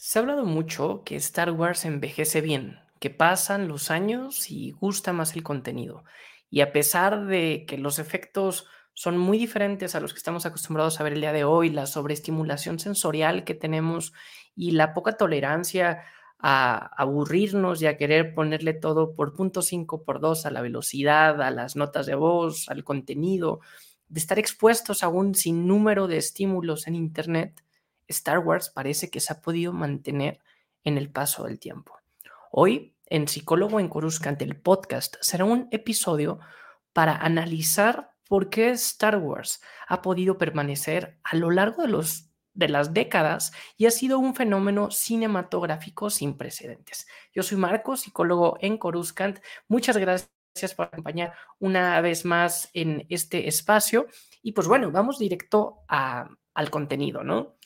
Se ha hablado mucho que Star Wars envejece bien, que pasan los años y gusta más el contenido. Y a pesar de que los efectos son muy diferentes a los que estamos acostumbrados a ver el día de hoy, la sobreestimulación sensorial que tenemos y la poca tolerancia a aburrirnos y a querer ponerle todo por punto 5 por 2 a la velocidad, a las notas de voz, al contenido, de estar expuestos a un sinnúmero de estímulos en Internet, Star Wars parece que se ha podido mantener en el paso del tiempo. Hoy, en Psicólogo en Coruscant, el podcast, será un episodio para analizar por qué Star Wars ha podido permanecer a lo largo de, los, de las décadas y ha sido un fenómeno cinematográfico sin precedentes. Yo soy Marco, psicólogo en Coruscant. Muchas gracias por acompañar una vez más en este espacio. Y pues bueno, vamos directo al contenido, ¿no?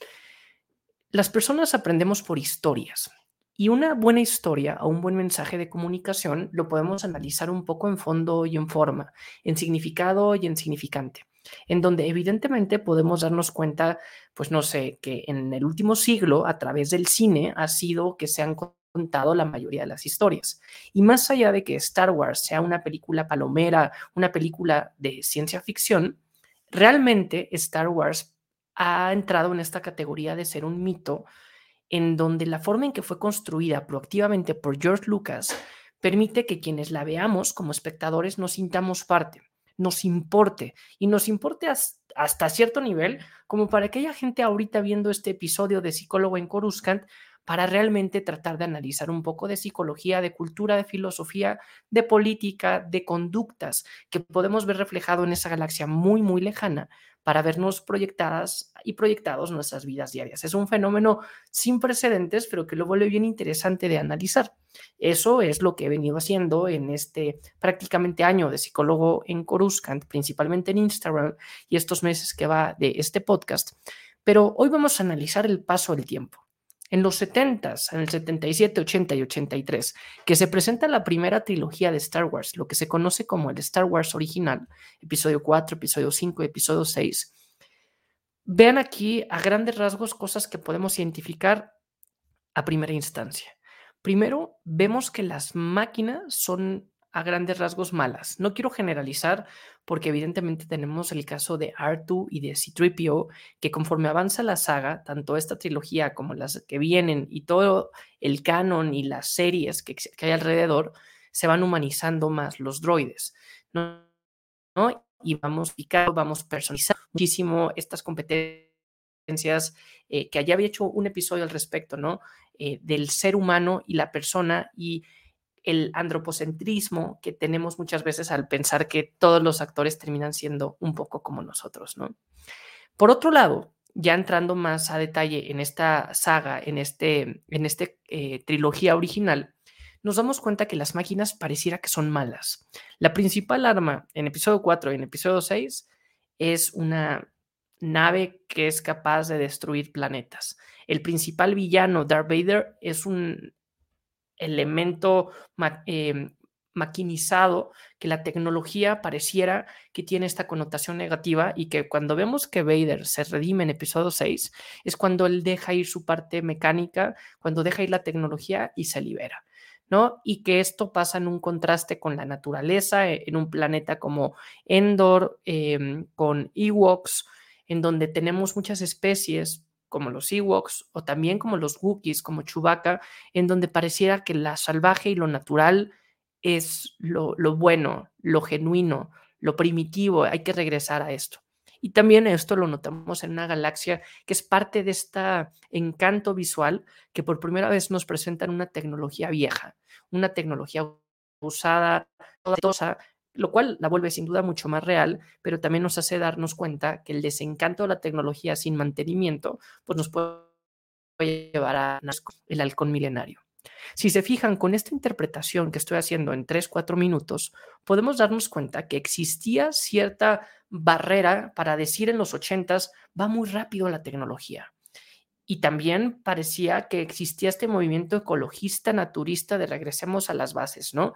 Las personas aprendemos por historias y una buena historia o un buen mensaje de comunicación lo podemos analizar un poco en fondo y en forma, en significado y en significante, en donde evidentemente podemos darnos cuenta, pues no sé, que en el último siglo a través del cine ha sido que se han contado la mayoría de las historias. Y más allá de que Star Wars sea una película palomera, una película de ciencia ficción, realmente Star Wars ha entrado en esta categoría de ser un mito en donde la forma en que fue construida proactivamente por George Lucas permite que quienes la veamos como espectadores nos sintamos parte, nos importe y nos importe hasta cierto nivel como para aquella gente ahorita viendo este episodio de Psicólogo en Coruscant para realmente tratar de analizar un poco de psicología, de cultura, de filosofía, de política, de conductas que podemos ver reflejado en esa galaxia muy, muy lejana para vernos proyectadas y proyectados nuestras vidas diarias. Es un fenómeno sin precedentes, pero que lo vuelve bien interesante de analizar. Eso es lo que he venido haciendo en este prácticamente año de psicólogo en Coruscant, principalmente en Instagram y estos meses que va de este podcast. Pero hoy vamos a analizar el paso del tiempo en los 70, en el 77, 80 y 83, que se presenta la primera trilogía de Star Wars, lo que se conoce como el Star Wars original, episodio 4, episodio 5 episodio 6. Vean aquí a grandes rasgos cosas que podemos identificar a primera instancia. Primero, vemos que las máquinas son a grandes rasgos malas. No quiero generalizar porque evidentemente tenemos el caso de R2 y de C3PO que conforme avanza la saga, tanto esta trilogía como las que vienen y todo el canon y las series que, hay alrededor, se van humanizando más los droides. ¿no? Y vamos picando, vamos personalizando muchísimo estas competencias eh, que allá había hecho un episodio al respecto, ¿no? Eh, del ser humano y la persona y el andropocentrismo que tenemos muchas veces al pensar que todos los actores terminan siendo un poco como nosotros, ¿no? Por otro lado, ya entrando más a detalle en esta saga, en este, en este eh, trilogía original, nos damos cuenta que las máquinas pareciera que son malas. La principal arma en episodio 4 y en episodio 6 es una nave que es capaz de destruir planetas. El principal villano, Darth Vader, es un elemento em, maquinizado, que la tecnología pareciera que tiene esta connotación negativa y que cuando vemos que Vader se redime en episodio 6 es cuando él deja ir su parte mecánica, cuando deja ir la tecnología y se libera. ¿no? Y que esto pasa en un contraste con la naturaleza, e, en un planeta como Endor, em, con Ewoks, en donde tenemos muchas especies como los Ewoks o también como los Wookiees, como Chewbacca, en donde pareciera que la salvaje y lo natural es lo, bueno, lo genuino, lo primitivo, hay que regresar a esto. Y también esto lo notamos en una galaxia que es parte de este encanto visual que por primera vez nos presentan una tecnología vieja, una tecnología usada, lo cual la vuelve sin duda mucho más real, pero también nos hace darnos cuenta que el desencanto de la tecnología sin mantenimiento, pues nos puede llevar a el halcón milenario. Si se fijan con esta interpretación que estoy haciendo en 3, 4 minutos, podemos darnos cuenta que existía cierta barrera para decir en los 80 va muy rápido la tecnología. Y también parecía que existía este movimiento ecologista, naturista de regresemos a las bases, ¿no?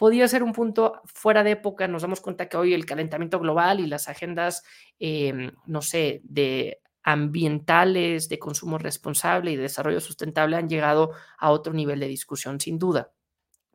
Podía ser un punto fuera de época. Nos damos cuenta que hoy el calentamiento global y las agendas, em, no sé, de ambientales, de consumo responsable y de desarrollo sustentable han llegado a otro nivel de discusión, sin duda.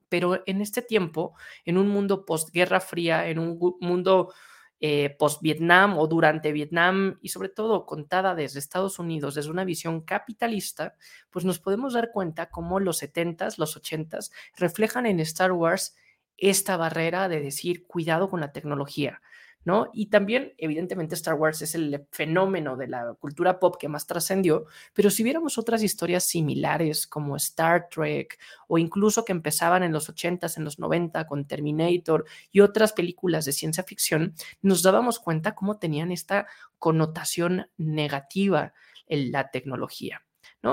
Pero en este tiempo, en un mundo postguerra fría, en un mundo eh, post-Vietnam o durante Vietnam y sobre todo contada desde Estados Unidos, desde una visión capitalista, pues nos podemos dar cuenta cómo los 70s, los 80s reflejan en Star Wars esta barrera de decir cuidado con la tecnología, ¿no? Y también, evidentemente, Star Wars es el fenómeno de la cultura pop que más trascendió, pero si viéramos otras historias similares como Star Trek o incluso que empezaban en los 80s, en los 90 con Terminator y otras películas de ciencia ficción, nos dábamos cuenta cómo tenían esta connotación negativa en la tecnología.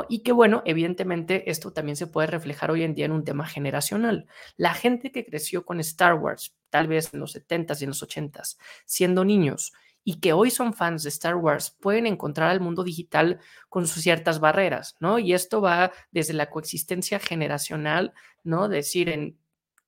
Y que bueno, evidentemente esto también se puede reflejar hoy en día en un tema generacional. La gente que creció con Star Wars, tal vez en los 70s y en los 80s, siendo niños y que hoy son fans de Star Wars, pueden encontrar al mundo digital con sus ciertas barreras, ¿no? Y esto va desde la coexistencia generacional, ¿no? Decir, en,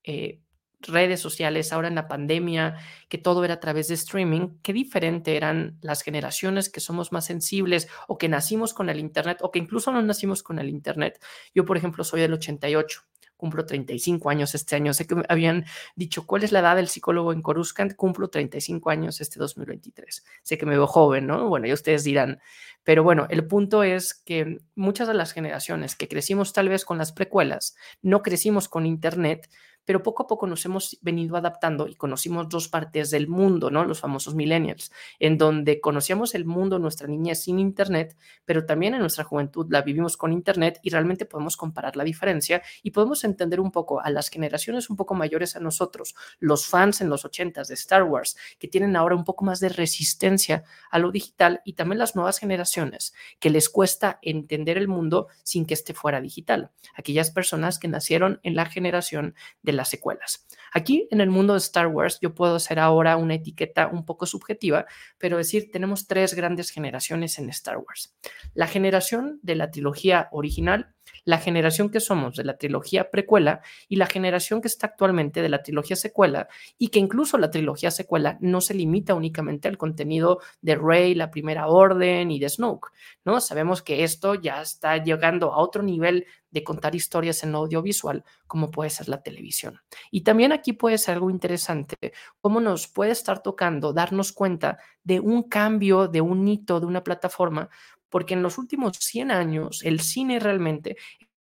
eh, redes sociales, ahora en la pandemia, que todo era a través de streaming, qué diferente eran las generaciones que somos más sensibles o que nacimos con el Internet o que incluso no nacimos con el Internet. Yo, por ejemplo, soy del 88 cumplo 35 años este año. Sé que me habían dicho, ¿cuál es la edad del psicólogo en Coruscant? Cumplo 35 años este 2023. Sé que me veo joven, ¿no? Bueno, ya ustedes dirán. Pero bueno, el punto es que muchas de las generaciones que crecimos tal vez con las precuelas, no crecimos con Internet, pero poco a poco nos hemos venido adaptando y conocimos dos partes del mundo, ¿no? Los famosos millennials, en donde conocíamos el mundo, nuestra niñez sin Internet, pero también en nuestra juventud la vivimos con Internet y realmente podemos comparar la diferencia y podemos entender un poco a las generaciones un poco mayores a nosotros, los fans en los 80s de Star Wars, que tienen ahora un poco más de resistencia a lo digital y también las nuevas generaciones, que les cuesta entender el mundo sin que esté fuera digital. Aquellas personas que nacieron en la generación de las secuelas. Aquí en el mundo de Star Wars yo puedo hacer ahora una etiqueta un poco subjetiva, pero decir, tenemos tres grandes generaciones en Star Wars. La generación de la trilogía original, la generación que somos de la trilogía precuela y la generación que está actualmente de la trilogía secuela y que incluso la trilogía secuela no se limita únicamente al contenido de Rey, la Primera Orden y de Snoke, ¿no? Sabemos que esto ya está llegando a otro nivel de contar historias en audiovisual como puede ser la televisión. Y también aquí puede ser algo interesante, cómo nos puede estar tocando darnos cuenta de un cambio, de un hito de una plataforma, porque en los últimos 100 años el cine realmente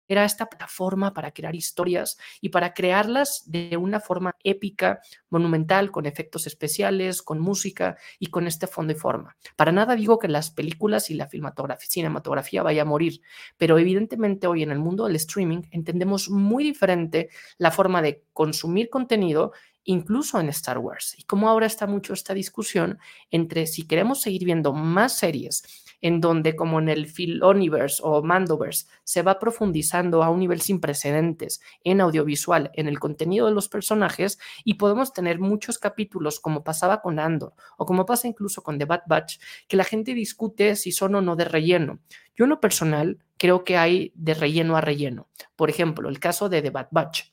era esta plataforma para crear historias y para crearlas de una forma épica, monumental, con efectos especiales, con música y con este fondo y forma. Para nada digo que las películas y la cinematografía vaya a morir, pero evidentemente hoy en el mundo del streaming entendemos muy diferente la forma de consumir contenido incluso en Star Wars. Y como ahora está mucho esta discusión entre si queremos seguir viendo más series en donde como en el Filoniverse o Mandoverse se va profundizando a un nivel sin precedentes en audiovisual, en el contenido de los personajes y podemos tener muchos capítulos como pasaba con Andor o como pasa incluso con The Bad Batch, que la gente discute si son o no de relleno. Yo en lo personal creo que hay de relleno a relleno. Por ejemplo, el caso de The Bad Batch.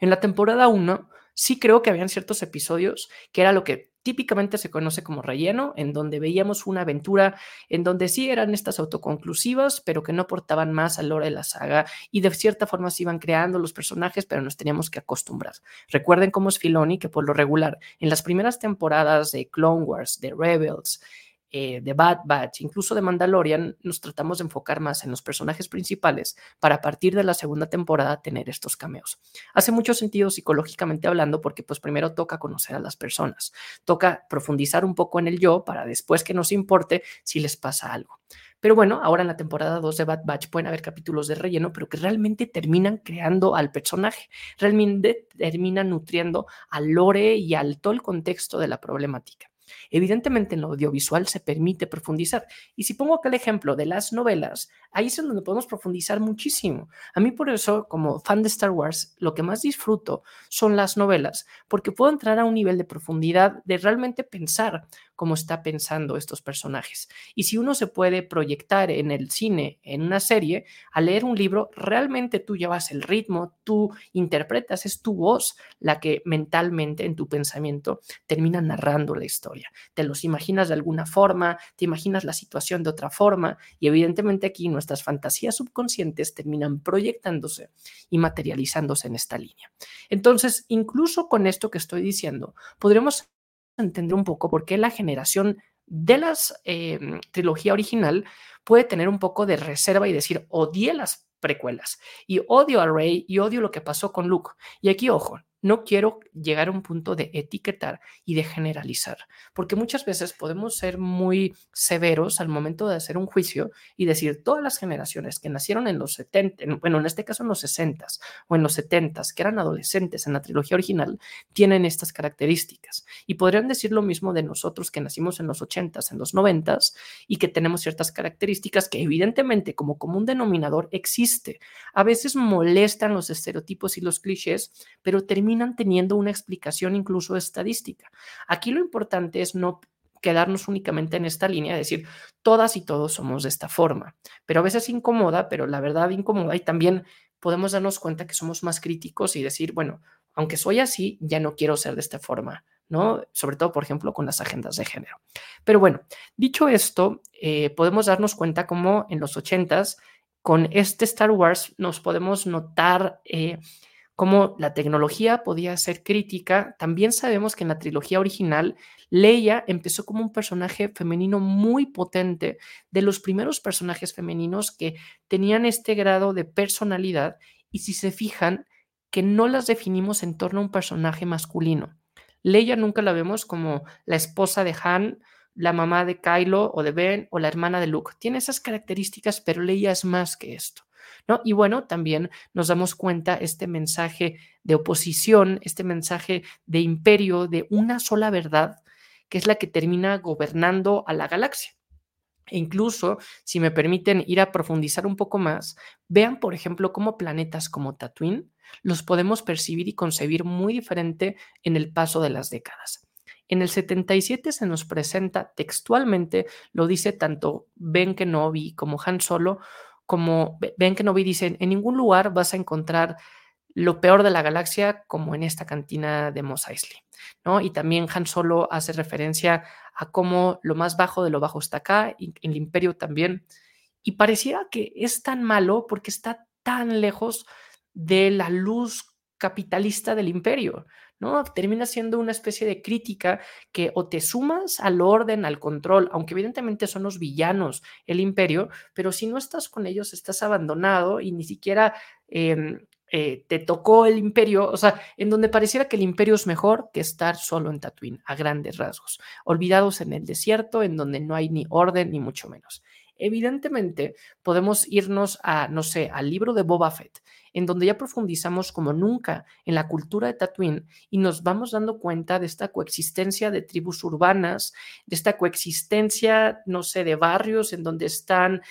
En la temporada 1 sí creo que habían ciertos episodios que era lo que típicamente se conoce como relleno, en donde veíamos una aventura en donde sí eran estas autoconclusivas, pero que no aportaban más a la hora de la saga y de cierta forma se iban creando los personajes, pero nos teníamos que acostumbrar. Recuerden cómo es Filoni, que por lo regular en las primeras temporadas de Clone Wars, de Rebels, eh, de Bad Batch, incluso de Mandalorian, nos tratamos de enfocar más en los personajes principales para a partir de la segunda temporada tener estos cameos. Hace mucho sentido psicológicamente hablando porque pues primero toca conocer a las personas, toca profundizar un poco en el yo para después que nos importe si les pasa algo. Pero bueno, ahora en la temporada 2 de Bad Batch pueden haber capítulos de relleno, pero que realmente terminan creando al personaje, realmente terminan nutriendo al lore y al todo el contexto de la problemática. Evidentemente en lo audiovisual se permite profundizar. Y si pongo acá el ejemplo de las novelas, ahí es donde podemos profundizar muchísimo. A mí por eso, como fan de Star Wars, lo que más disfruto son las novelas, porque puedo entrar a un nivel de profundidad de realmente pensar cómo está pensando estos personajes. Y si uno se puede proyectar en el cine, en una serie, al leer un libro, realmente tú llevas el ritmo, tú interpretas, es tu voz la que mentalmente en tu pensamiento termina narrando la historia. Te los imaginas de alguna forma, te imaginas la situación de otra forma y evidentemente aquí nuestras fantasías subconscientes terminan proyectándose y materializándose en esta línea. Entonces, incluso con esto que estoy diciendo, podremos entender un poco por qué la generación de la em, trilogía original puede tener un poco de reserva y decir, odié las precuelas y odio a Rey y odio lo que pasó con Luke. Y aquí, ojo, no quiero llegar a un punto de etiquetar y de generalizar, porque muchas veces podemos ser muy severos al momento de hacer un juicio y decir todas las generaciones que nacieron en los 70, bueno, en este caso en los 60 o en los 70, que eran adolescentes en la trilogía original, tienen estas características. Y podrían decir lo mismo de nosotros que nacimos en los 80, en los 90 y que tenemos ciertas características que evidentemente como común denominador existe. A veces molestan los estereotipos y los clichés, pero terminan terminan teniendo una explicación incluso estadística. Aquí lo importante es no quedarnos únicamente en esta línea, de decir, todas y todos somos de esta forma, pero a veces incomoda, pero la verdad incomoda y también podemos darnos cuenta que somos más críticos y decir, bueno, aunque soy así, ya no quiero ser de esta forma, ¿no? Sobre todo, por ejemplo, con las agendas de género. Pero bueno, dicho esto, eh, podemos darnos cuenta cómo en los ochentas, con este Star Wars, nos podemos notar... Eh, cómo la tecnología podía ser crítica, también sabemos que en la trilogía original Leia empezó como un personaje femenino muy potente, de los primeros personajes femeninos que tenían este grado de personalidad y si se fijan que no las definimos en torno a un personaje masculino. Leia nunca la vemos como la esposa de Han, la mamá de Kylo o de Ben o la hermana de Luke. Tiene esas características, pero Leia es más que esto. Y bueno, también nos damos cuenta este mensaje de oposición, este mensaje de imperio, de una sola verdad, que es la que termina gobernando a la galaxia. E incluso, si me permiten ir a profundizar un poco más, vean, por ejemplo, cómo planetas como Tatooine los podemos percibir y concebir muy diferente en el paso de las décadas. En el 77 se nos presenta textualmente, lo dice tanto Ben Kenobi como Han Solo, como ven que Novi dice, en ningún lugar vas a encontrar lo peor de la galaxia como en esta cantina de Mos Eisley, ¿no? Y también Han Solo hace referencia a cómo lo más bajo de lo bajo está acá, y el imperio también, y pareciera que es tan malo porque está tan lejos de la luz capitalista del imperio, ¿no? Termina siendo una especie de crítica que o te sumas al orden, al control, aunque evidentemente son los villanos, el imperio, pero si no estás con ellos, estás abandonado y ni siquiera em, eh, te tocó el imperio, o sea, en donde pareciera que el imperio es mejor que estar solo en Tatooine, a grandes rasgos, olvidados en el desierto, en donde no hay ni orden ni mucho menos. Evidentemente, podemos irnos a, no sé, al libro de Boba Fett en donde ya profundizamos como nunca en la cultura de Tatooine y nos vamos dando cuenta de esta coexistencia de tribus urbanas, de esta coexistencia, no sé, de barrios en donde están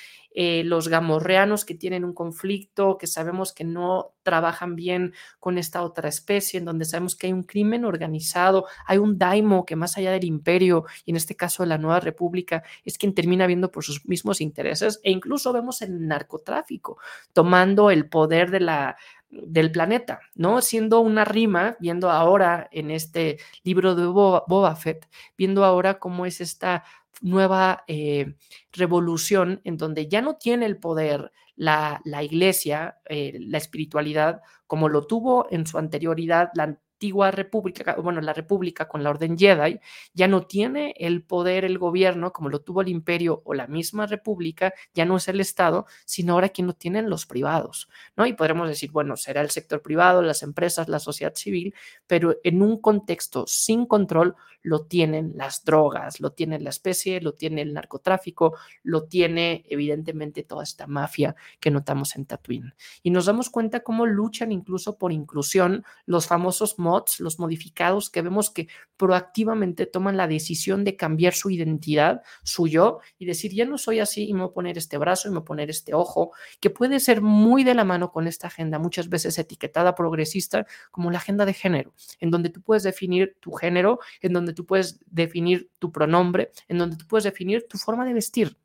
eh, los gamorreanos que tienen un conflicto, que sabemos que no trabajan bien con esta otra especie, en donde sabemos que hay un crimen organizado, hay un daimo que más allá del imperio, y en este caso de la nueva república, es quien termina viendo por sus mismos intereses, e incluso vemos el narcotráfico tomando el poder de la del planeta, ¿no? Siendo una rima, viendo ahora en este libro de Boba Fett, viendo ahora cómo es esta nueva eh, revolución en donde ya no tiene el poder la, iglesia, eh, la espiritualidad, como lo tuvo en su anterioridad la antigua república, bueno, la república con la orden Jedi, ya no tiene el poder el gobierno como lo tuvo el imperio o la misma república, ya no es el Estado, sino ahora quien lo tienen los privados, ¿no? Y podremos decir, bueno, será el sector privado, las empresas, la sociedad civil, pero en un contexto sin control lo tienen las drogas, lo tiene la especie, lo tiene el narcotráfico, lo tiene evidentemente toda esta mafia que notamos en Tatooine. Y nos damos cuenta cómo luchan incluso por inclusión los famosos mods, los modificados que vemos que proactivamente toman la decisión de cambiar su identidad, su yo, y decir, ya no soy así y me voy a poner este brazo y me voy a poner este ojo, que puede ser muy de la mano con esta agenda, muchas veces etiquetada progresista como la agenda de género, en donde tú puedes definir tu género, en donde tú puedes definir tu pronombre, en donde tú puedes definir tu forma de vestir.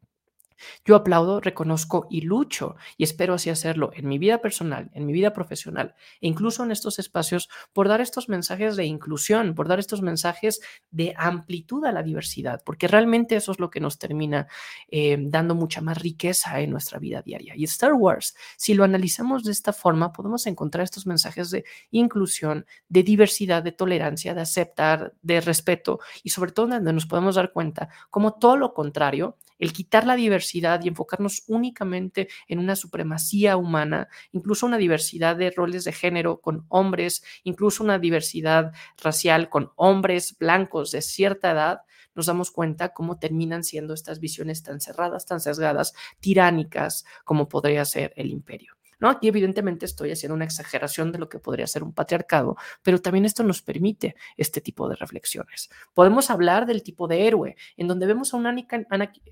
Yo aplaudo, reconozco y lucho y espero así hacerlo en mi vida personal, en mi vida profesional e incluso en estos espacios por dar estos mensajes de inclusión, por dar estos mensajes de amplitud a la diversidad, porque realmente eso es lo que nos termina eh, dando mucha más riqueza en nuestra vida diaria. Y Star Wars, si lo analizamos de esta forma, podemos encontrar estos mensajes de inclusión, de diversidad, de tolerancia, de aceptar, de respeto y sobre todo donde nos podemos dar cuenta como todo lo contrario el quitar la diversidad y enfocarnos únicamente en una supremacía humana, incluso una diversidad de roles de género con hombres, incluso una diversidad racial con hombres blancos de cierta edad, nos damos cuenta cómo terminan siendo estas visiones tan cerradas, tan sesgadas, tiránicas, como podría ser el imperio. ¿No? Aquí evidentemente estoy haciendo una exageración de lo que podría ser un patriarcado, pero también esto nos permite este tipo de reflexiones. Podemos hablar del tipo de héroe, en donde vemos a un,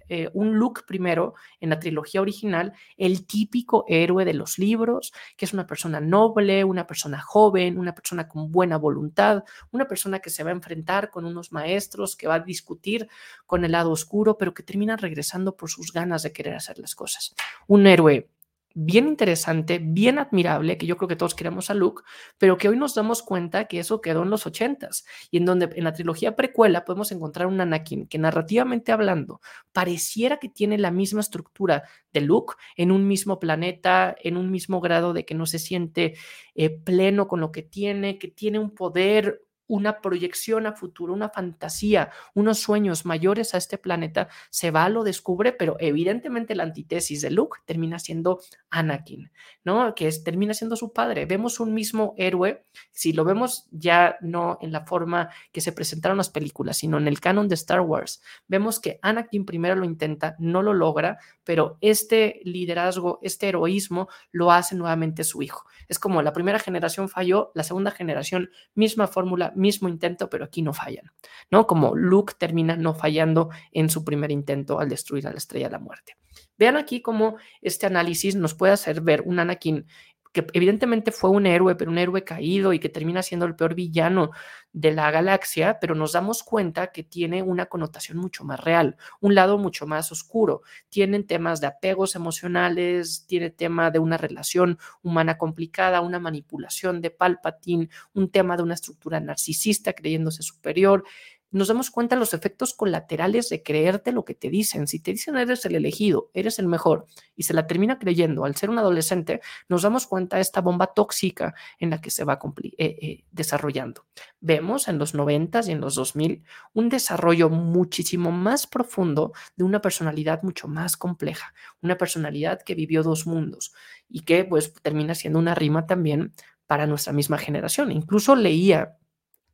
eh, un Luke primero en la trilogía original, el típico héroe de los libros, que es una persona noble, una persona joven, una persona con buena voluntad, una persona que se va a enfrentar con unos maestros, que va a discutir con el lado oscuro, pero que termina regresando por sus ganas de querer hacer las cosas. Un héroe bien interesante, bien admirable, que yo creo que todos queremos a Luke, pero que hoy nos damos cuenta que eso quedó en los ochentas y en donde en la trilogía precuela podemos encontrar un Anakin que narrativamente hablando pareciera que tiene la misma estructura de Luke en un mismo planeta, en un mismo grado de que no se siente eh, pleno con lo que tiene, que tiene un poder una proyección a futuro, una fantasía, unos sueños mayores a este planeta, se va, lo descubre, pero evidentemente la antítesis de Luke termina siendo Anakin, ¿no? Que es, termina siendo su padre. Vemos un mismo héroe, si lo vemos ya no en la forma que se presentaron las películas, sino en el canon de Star Wars, vemos que Anakin primero lo intenta, no lo logra, pero este liderazgo, este heroísmo lo hace nuevamente su hijo. Es como la primera generación falló, la segunda generación, misma fórmula, mismo intento, pero aquí no fallan, ¿no? Como Luke termina no fallando en su primer intento al destruir a la estrella de la muerte. Vean aquí cómo este análisis nos puede hacer ver un Anakin que evidentemente fue un héroe, pero un héroe caído y que termina siendo el peor villano de la galaxia, pero nos damos cuenta que tiene una connotación mucho más real, un lado mucho más oscuro. Tienen temas de apegos emocionales, tiene tema de una relación humana complicada, una manipulación de Palpatine, un tema de una estructura narcisista creyéndose superior nos damos cuenta de los efectos colaterales de creerte lo que te dicen. Si te dicen eres el elegido, eres el mejor, y se la termina creyendo al ser un adolescente, nos damos cuenta de esta bomba tóxica en la que se va eh, eh, desarrollando. Vemos en los 90 y en los 2000 un desarrollo muchísimo más profundo de una personalidad mucho más compleja, una personalidad que vivió dos mundos y que pues termina siendo una rima también para nuestra misma generación. Incluso leía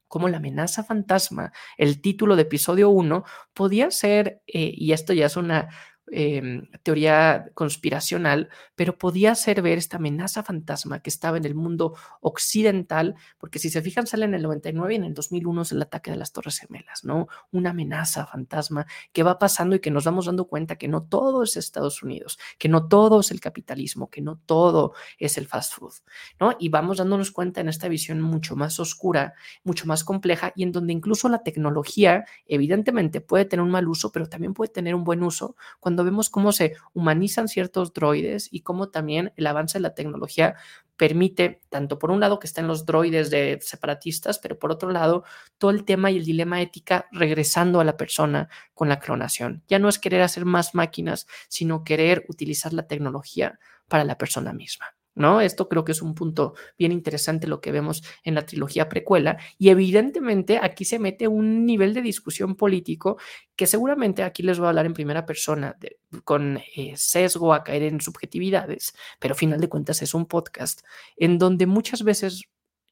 como la amenaza fantasma, el título de episodio 1, podía ser, eh, y esto ya es una, Em, teoría conspiracional, pero podía ser ver esta amenaza fantasma que estaba en el mundo occidental, porque si se fijan, sale en el 99 y en el 2001 es el ataque de las Torres Gemelas, ¿no? Una amenaza fantasma que va pasando y que nos vamos dando cuenta que no todo es Estados Unidos, que no todo es el capitalismo, que no todo es el fast food, ¿no? Y vamos dándonos cuenta en esta visión mucho más oscura, mucho más compleja y en donde incluso la tecnología, evidentemente, puede tener un mal uso, pero también puede tener un buen uso cuando vemos cómo se humanizan ciertos droides y cómo también el avance de la tecnología permite, tanto por un lado que estén los droides de separatistas, pero por otro lado, todo el tema y el dilema ética regresando a la persona con la clonación. Ya no es querer hacer más máquinas, sino querer utilizar la tecnología para la persona misma. ¿No? Esto creo que es un punto bien interesante lo que vemos en la trilogía precuela y evidentemente aquí se mete un nivel de discusión político que seguramente aquí les voy a hablar en primera persona con eh, sesgo a caer en subjetividades, pero a final de cuentas es un podcast en donde muchas veces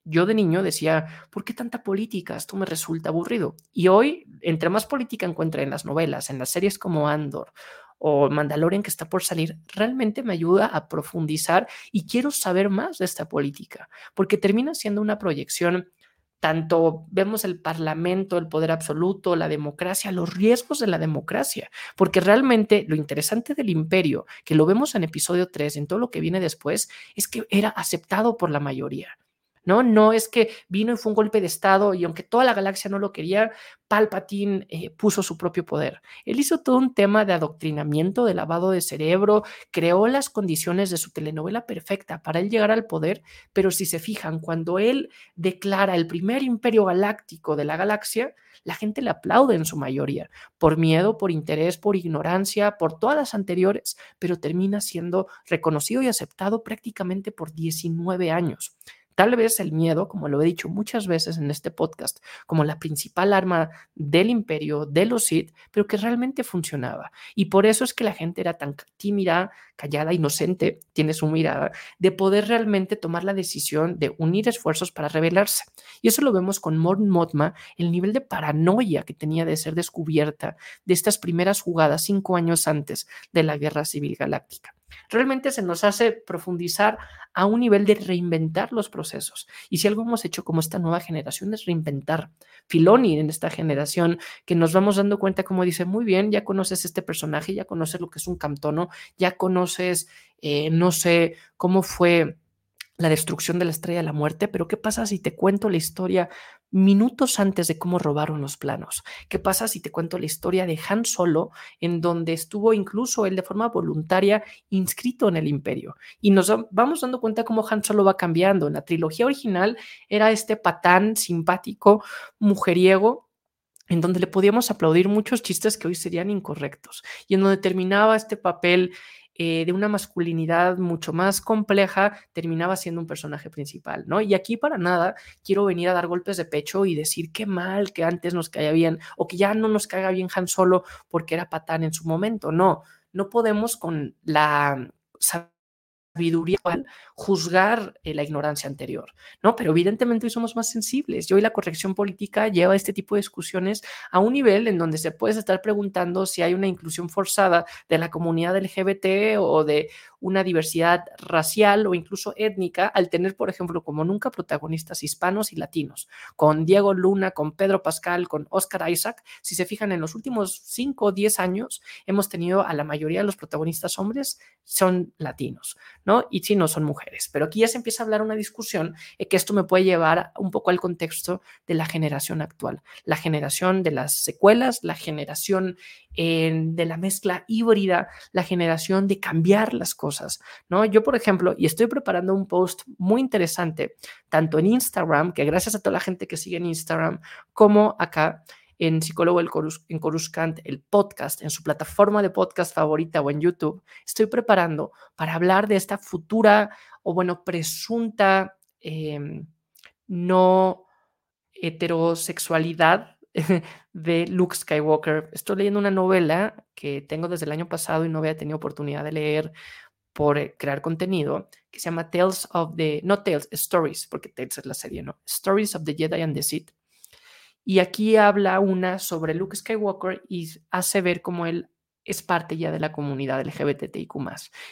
yo de niño decía, ¿por qué tanta política? Esto me resulta aburrido. Y hoy, entre más política encuentre en las novelas, en las series como Andor o Mandalorian que está por salir, realmente me ayuda a profundizar y quiero saber más de esta política, porque termina siendo una proyección tanto vemos el parlamento, el poder absoluto, la democracia, los riesgos de la democracia, porque realmente lo interesante del imperio, que lo vemos en episodio 3, en todo lo que viene después, es que era aceptado por la mayoría. ¿No? No es que vino y fue un golpe de Estado y aunque toda la galaxia no lo quería, Palpatine eh, puso su propio poder. Él hizo todo un tema de adoctrinamiento, de lavado de cerebro, creó las condiciones de su telenovela perfecta para él llegar al poder, pero si se fijan, cuando él declara el primer imperio galáctico de la galaxia, la gente le aplaude en su mayoría, por miedo, por interés, por ignorancia, por todas las anteriores, pero termina siendo reconocido y aceptado prácticamente por 19 años. Tal vez el miedo, como lo he dicho muchas veces en este podcast, como la principal arma del imperio, de los Sith, pero que realmente funcionaba. Y por eso es que la gente era tan tímida, callada, inocente, tiene su mirada, de poder realmente tomar la decisión de unir esfuerzos para rebelarse. Y eso lo vemos con Morn Motma, el nivel de paranoia que tenía de ser descubierta de estas primeras jugadas cinco años antes de la Guerra Civil Galáctica realmente se nos hace profundizar a un nivel de reinventar los procesos. Y si algo hemos hecho como esta nueva generación es reinventar. Filoni en esta generación, que nos vamos dando cuenta, como dice, muy bien, ya conoces este personaje, ya conoces lo que es un camtono, ya conoces, eh, no sé, cómo fue la destrucción de la estrella de la muerte, pero ¿qué pasa si te cuento la historia minutos antes de cómo robaron los planos? ¿Qué pasa si te cuento la historia de Han Solo, en donde estuvo incluso él de forma voluntaria inscrito en el imperio? Y nos vamos dando cuenta cómo Han Solo va cambiando. En la trilogía original era este patán simpático, mujeriego, en donde le podíamos aplaudir muchos chistes que hoy serían incorrectos y en donde terminaba este papel eh, de una masculinidad mucho más compleja, terminaba siendo un personaje principal, ¿no? Y aquí para nada quiero venir a dar golpes de pecho y decir qué mal que antes nos caía bien o que ya no nos caiga bien Han Solo porque era patán en su momento, no, no podemos con la sabiduría juzgar eh, la ignorancia anterior, ¿no? Pero evidentemente hoy somos más sensibles y hoy la corrección política lleva este tipo de discusiones a un nivel en donde se puede estar preguntando si hay una inclusión forzada de la comunidad LGBT o de una diversidad racial o incluso étnica al tener, por ejemplo, como nunca protagonistas hispanos y latinos, con Diego Luna, con Pedro Pascal, con Oscar Isaac. Si se fijan, en los últimos 5 o 10 años hemos tenido a la mayoría de los protagonistas hombres son latinos, ¿no? Y chinos son mujeres. Pero aquí ya se empieza a hablar una discusión y que esto me puede llevar un poco al contexto de la generación actual, la generación de las secuelas, la generación de la mezcla híbrida, la generación de cambiar las cosas, ¿no? Yo, por ejemplo, y estoy preparando un post muy interesante, tanto en Instagram, que gracias a toda la gente que sigue en Instagram, como acá en Psicólogo en Coruscant, el podcast, en su plataforma de podcast favorita o en YouTube, estoy preparando para hablar de esta futura o, bueno, presunta em, no heterosexualidad de Luke Skywalker. Estoy leyendo una novela que tengo desde el año pasado y no había tenido oportunidad de leer por eh, crear contenido, que se llama Tales of the, no Tales, Stories, porque Tales es la serie, ¿no? Stories of the Jedi and the Sith. Y aquí habla una sobre Luke Skywalker y hace ver cómo él es parte ya de la comunidad LGBTIQ.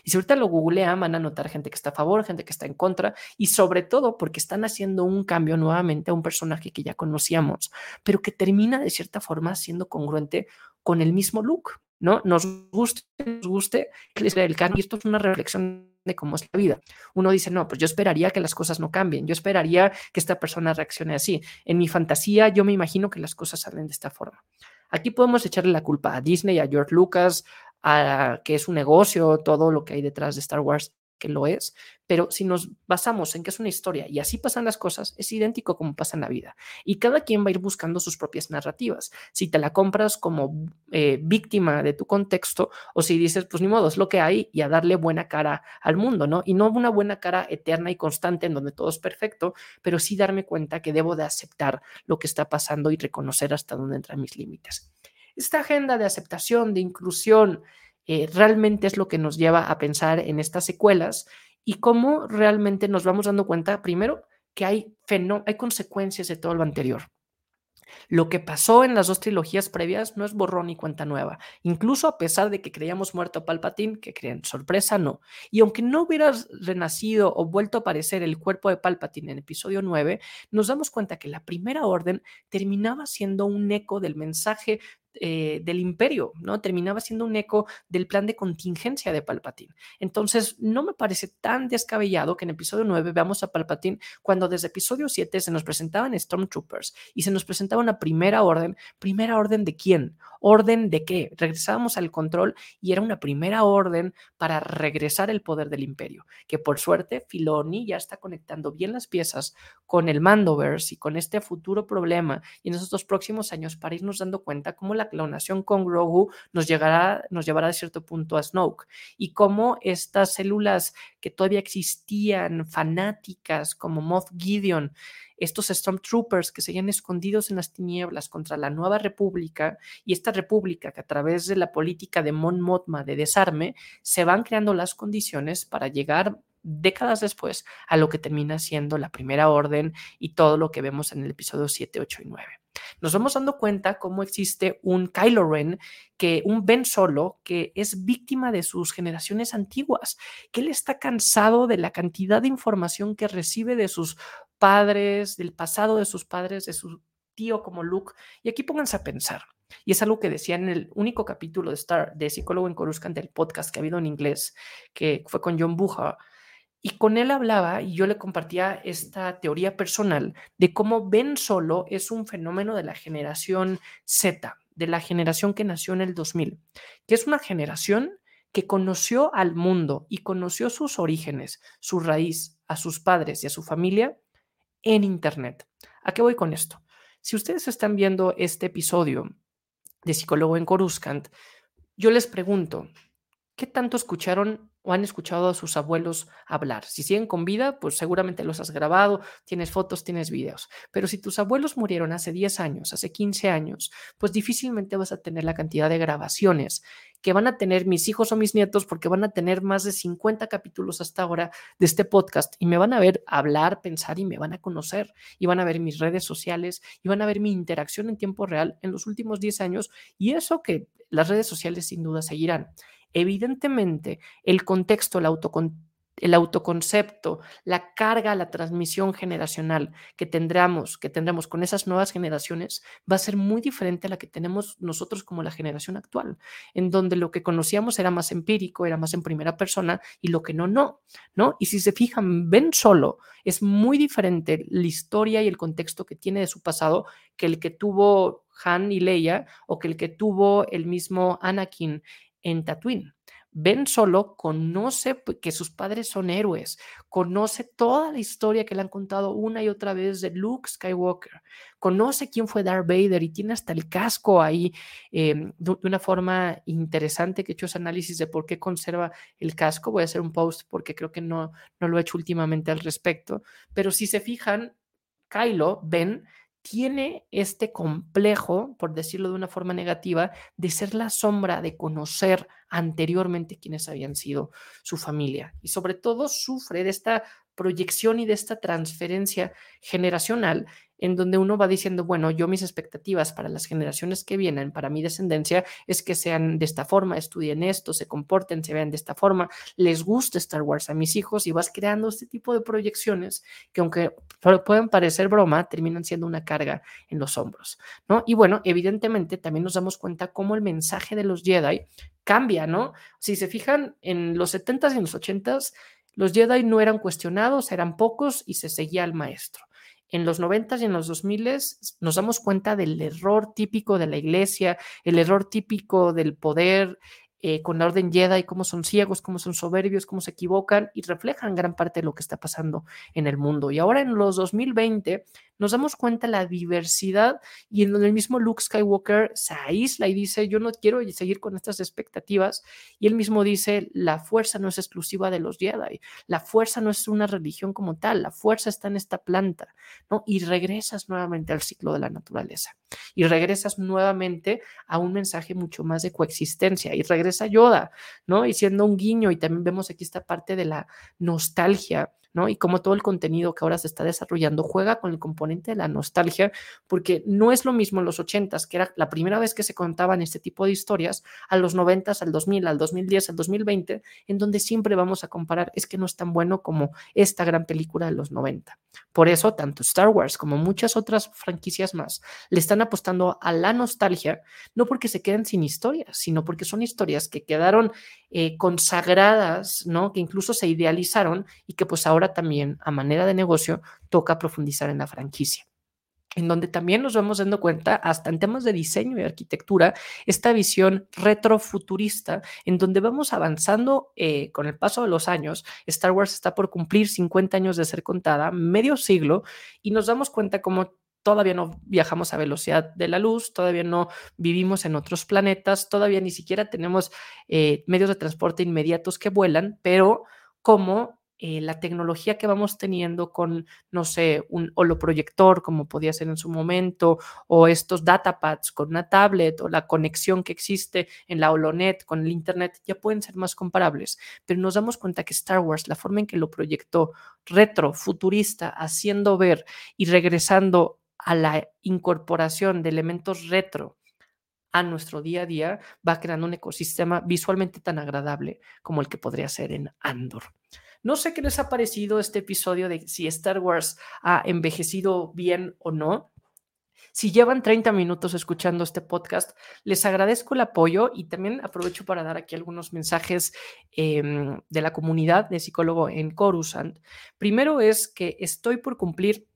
Y si ahorita lo googlean, van a notar gente que está a favor, gente que está en contra, y sobre todo porque están haciendo un cambio nuevamente a un personaje que ya conocíamos, pero que termina de cierta forma siendo congruente con el mismo look, ¿no? Nos guste, nos guste el cambio, y esto es una reflexión de cómo es la vida. Uno dice, no, pues yo esperaría que las cosas no cambien, yo esperaría que esta persona reaccione así. En mi fantasía yo me imagino que las cosas salen de esta forma. Aquí podemos echarle la culpa a Disney, a George Lucas, a que es un negocio, todo lo que hay detrás de Star Wars que lo es, pero si nos basamos en que es una historia y así pasan las cosas, es idéntico como pasa en la vida. Y cada quien va a ir buscando sus propias narrativas. Si te la compras como eh, víctima de tu contexto o si dices, pues ni modo, es lo que hay y a darle buena cara al mundo, ¿no? Y no una buena cara eterna y constante en donde todo es perfecto, pero sí darme cuenta que debo de aceptar lo que está pasando y reconocer hasta dónde entran mis límites. Esta agenda de aceptación, de inclusión, eh, realmente es lo que nos lleva a pensar en estas secuelas y cómo realmente nos vamos dando cuenta, primero, que hay, hay consecuencias de todo lo anterior. Lo que pasó en las dos trilogías previas no es borrón ni cuenta nueva, incluso a pesar de que creíamos muerto a Palpatine, que creen, sorpresa, no. Y aunque no hubiera renacido o vuelto a aparecer el cuerpo de Palpatine en episodio 9, nos damos cuenta que la primera orden terminaba siendo un eco del mensaje eh, del imperio, ¿no? Terminaba siendo un eco del plan de contingencia de Palpatine. Entonces, no me parece tan descabellado que en episodio 9 veamos a Palpatine cuando desde episodio 7 se nos presentaban Stormtroopers y se nos presentaba una primera orden. ¿Primera orden de quién? ¿Orden de qué? Regresábamos al control y era una primera orden para regresar el poder del imperio, que por suerte Filoni ya está conectando bien las piezas con el Mandoverse y con este futuro problema y en estos próximos años para irnos dando cuenta cómo la clonación con Grogu nos, llegará, nos llevará a cierto punto a Snoke. Y cómo estas células que todavía existían, fanáticas como Moth Gideon, estos Stormtroopers que seguían escondidos en las tinieblas contra la nueva república y esta república que a través de la política de Mon Mothma de desarme se van creando las condiciones para llegar décadas después a lo que termina siendo la primera orden y todo lo que vemos en el episodio 7, 8 y 9 nos vamos dando cuenta cómo existe un Kylo Ren, que un Ben Solo, que es víctima de sus generaciones antiguas, que él está cansado de la cantidad de información que recibe de sus padres, del pasado de sus padres, de su tío como Luke. Y aquí pónganse a pensar. Y es algo que decía en el único capítulo de Star, de Psicólogo en Coruscant del podcast que ha habido en inglés, que fue con John Buja, y con él hablaba y yo le compartía esta teoría personal de cómo Ben Solo es un fenómeno de la generación Z, de la generación que nació en el 2000, que es una generación que conoció al mundo y conoció sus orígenes, su raíz, a sus padres y a su familia en Internet. ¿A qué voy con esto? Si ustedes están viendo este episodio de Psicólogo en Coruscant, yo les pregunto, ¿qué tanto escucharon o han escuchado a sus abuelos hablar. Si siguen con vida, pues seguramente los has grabado, tienes fotos, tienes videos. Pero si tus abuelos murieron hace 10 años, hace 15 años, pues difícilmente vas a tener la cantidad de grabaciones que van a tener mis hijos o mis nietos porque van a tener más de 50 capítulos hasta ahora de este podcast y me van a ver hablar, pensar y me van a conocer y van a ver mis redes sociales y van a ver mi interacción en tiempo real en los últimos 10 años y eso que las redes sociales sin duda seguirán. Evidentemente, el contexto, el, autoconcepto, la carga, la transmisión generacional que tendremos, que tendremos con esas nuevas generaciones va a ser muy diferente a la que tenemos nosotros como la generación actual, en donde lo que conocíamos era más empírico, era más en primera persona y lo que no, no, ¿no? Y si se fijan, ven solo, es muy diferente la historia y el contexto que tiene de su pasado que el que tuvo Han y Leia o que el que tuvo el mismo Anakin en Tatooine. Ben Solo conoce que sus padres son héroes, conoce toda la historia que le han contado una y otra vez de Luke Skywalker, conoce quién fue Darth Vader y tiene hasta el casco ahí em, de, una forma interesante que he hecho ese análisis de por qué conserva el casco. Voy a hacer un post porque creo que no, no lo he hecho últimamente al respecto, pero si se fijan, Kylo, Ben, tiene este complejo, por decirlo de una forma negativa, de ser la sombra, de conocer anteriormente quiénes habían sido su familia. Y sobre todo sufre de esta proyección y de esta transferencia generacional en donde uno va diciendo, bueno, yo mis expectativas para las generaciones que vienen, para mi descendencia, es que sean de esta forma, estudien esto, se comporten, se vean de esta forma, les gusta Star Wars a mis hijos y vas creando este tipo de proyecciones que aunque pueden parecer broma, terminan siendo una carga en los hombros, ¿no? Y bueno, evidentemente también nos damos cuenta cómo el mensaje de los Jedi cambia, ¿no? Si se fijan, en los 70s y en los 80s, los Jedi no eran cuestionados, eran pocos y se seguía al maestro en los 90 y en los 2000 nos damos cuenta del error típico de la iglesia, el error típico del poder eh, con la orden Jedi, cómo son ciegos, cómo son soberbios, cómo se equivocan y reflejan gran parte de lo que está pasando en el mundo. Y ahora en los 2020 nos damos cuenta de la diversidad y en donde el mismo Luke Skywalker se aísla y dice, yo no quiero seguir con estas expectativas. Y él mismo dice, la fuerza no es exclusiva de los Jedi, la fuerza no es una religión como tal, la fuerza está en esta planta, ¿no? Y regresas nuevamente al ciclo de la naturaleza y regresas nuevamente a un mensaje mucho más de coexistencia y regresa Yoda, ¿no? Y siendo un guiño y también vemos aquí esta parte de la nostalgia Y como todo el contenido que ahora se está desarrollando juega con el componente de la nostalgia, porque no es lo mismo en los 80s, que era la primera vez que se contaban este tipo de historias, a los 90s, al 2000, al 2010, al 2020, en donde siempre vamos a comparar, es que no es tan bueno como esta gran película de los 90. Por eso, tanto Star Wars como muchas otras franquicias más le están apostando a la nostalgia, no porque se queden sin historias, sino porque son historias que quedaron eh, consagradas, ¿no? Que incluso se idealizaron y que pues ahora también a manera de negocio toca profundizar en la franquicia en donde también nos vamos dando cuenta, hasta en temas de diseño y arquitectura, esta visión retrofuturista, en donde vamos avanzando eh, con el paso de los años. Star Wars está por cumplir 50 años de ser contada, medio siglo, y nos damos cuenta como todavía no viajamos a velocidad de la luz, todavía no vivimos en otros planetas, todavía ni siquiera tenemos eh, medios de transporte inmediatos que vuelan, pero como eh, la tecnología que vamos teniendo con, no sé, un holoproyector, como podía ser en su momento, o estos datapads con una tablet, o la conexión que existe en la Holonet con el Internet, ya pueden ser más comparables. Pero nos damos cuenta que Star Wars, la forma en que lo proyectó retro, futurista, haciendo ver y regresando a la incorporación de elementos retro a nuestro día a día, va creando un ecosistema visualmente tan agradable como el que podría ser en Andor. No sé qué les ha parecido este episodio de si Star Wars ha envejecido bien o no. Si llevan 30 minutos escuchando este podcast, les agradezco el apoyo y también aprovecho para dar aquí algunos mensajes em, de la comunidad de psicólogo en Coruscant. Primero es que estoy por cumplir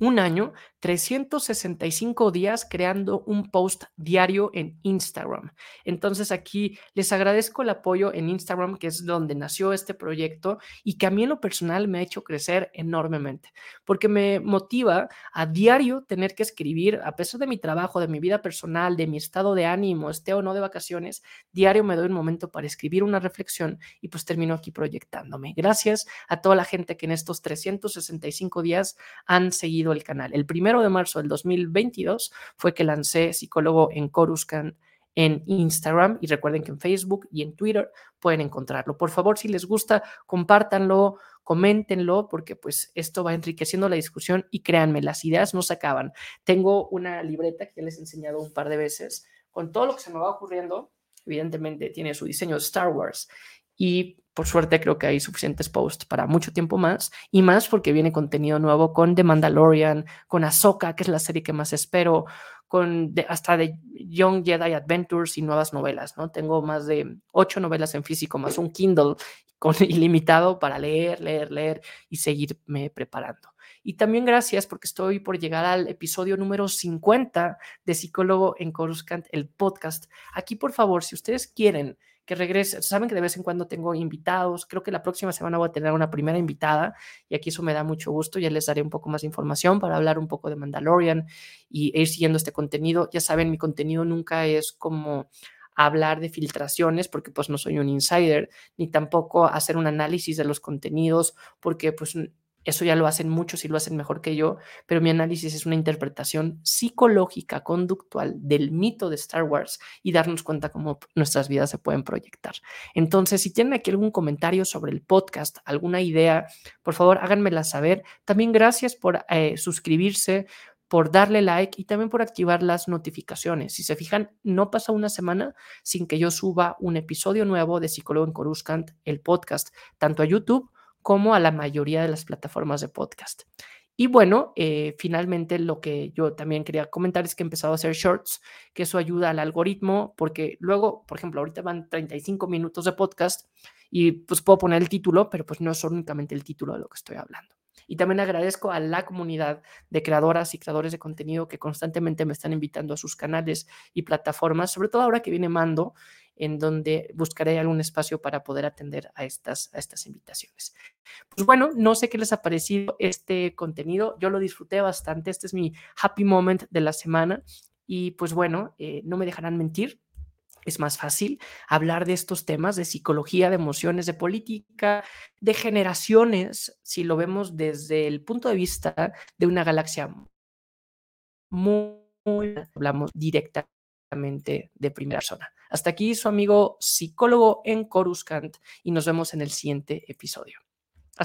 un año, 365 días creando un post diario en Instagram. Entonces aquí les agradezco el apoyo en Instagram, que es donde nació este proyecto y que a mí en lo personal me ha hecho crecer enormemente, porque me motiva a diario tener que escribir, a pesar de mi trabajo, de mi vida personal, de mi estado de ánimo, esté o no de vacaciones, diario me doy un momento para escribir una reflexión y pues termino aquí proyectándome. Gracias a toda la gente que en estos 365 días han seguido el canal. El primero de marzo del 2022 fue que lancé Psicólogo en Coruscant en Instagram y recuerden que en Facebook y en Twitter pueden encontrarlo. Por favor, si les gusta, compártanlo, coméntenlo, porque pues esto va enriqueciendo la discusión y créanme, las ideas no se acaban. Tengo una libreta que ya les he enseñado un par de veces con todo lo que se me va ocurriendo. Evidentemente tiene su diseño de Star Wars y por suerte creo que hay suficientes posts para mucho tiempo más y más porque viene contenido nuevo con The Mandalorian, con Ahsoka, que es la serie que más espero, con hasta de Young Jedi Adventures y nuevas novelas, ¿no? Tengo más de ocho novelas en físico más un Kindle con ilimitado para leer, leer, leer y seguirme preparando. Y también gracias porque estoy por llegar al episodio número 50 de Psicólogo en Coruscant, el podcast. Aquí, por favor, si ustedes quieren que regrese. Saben que de vez en cuando tengo invitados. Creo que la próxima semana voy a tener una primera invitada y aquí eso me da mucho gusto. Ya les daré un poco más de información para hablar un poco de Mandalorian y ir siguiendo este contenido. Ya saben, mi contenido nunca es como hablar de filtraciones porque pues no soy un insider ni tampoco hacer un análisis de los contenidos porque pues eso ya lo hacen muchos y lo hacen mejor que yo, pero mi análisis es una interpretación psicológica, conductual del mito de Star Wars y darnos cuenta cómo nuestras vidas se pueden proyectar. Entonces, si tienen aquí algún comentario sobre el podcast, alguna idea, por favor háganmela saber. También gracias por eh, suscribirse, por darle like y también por activar las notificaciones. Si se fijan, no pasa una semana sin que yo suba un episodio nuevo de Psicólogo en Coruscant, el podcast, tanto a YouTube como a la mayoría de las plataformas de podcast. Y bueno, eh, finalmente lo que yo también quería comentar es que he empezado a hacer shorts, que eso ayuda al algoritmo, porque luego, por ejemplo, ahorita van 35 minutos de podcast y pues puedo poner el título, pero pues no es únicamente el título de lo que estoy hablando. Y también agradezco a la comunidad de creadoras y creadores de contenido que constantemente me están invitando a sus canales y plataformas, sobre todo ahora que viene Mando, en donde buscaré algún espacio para poder atender a estas, a estas invitaciones. Pues bueno, no sé qué les ha parecido este contenido, yo lo disfruté bastante, este es mi happy moment de la semana. Y pues bueno, eh, no me dejarán mentir, es más fácil hablar de estos temas de psicología, de emociones, de política, de generaciones, si lo vemos desde el punto de vista de una galaxia muy, muy hablamos directamente de primera persona. Hasta aquí su amigo psicólogo en Coruscant y nos vemos en el siguiente episodio.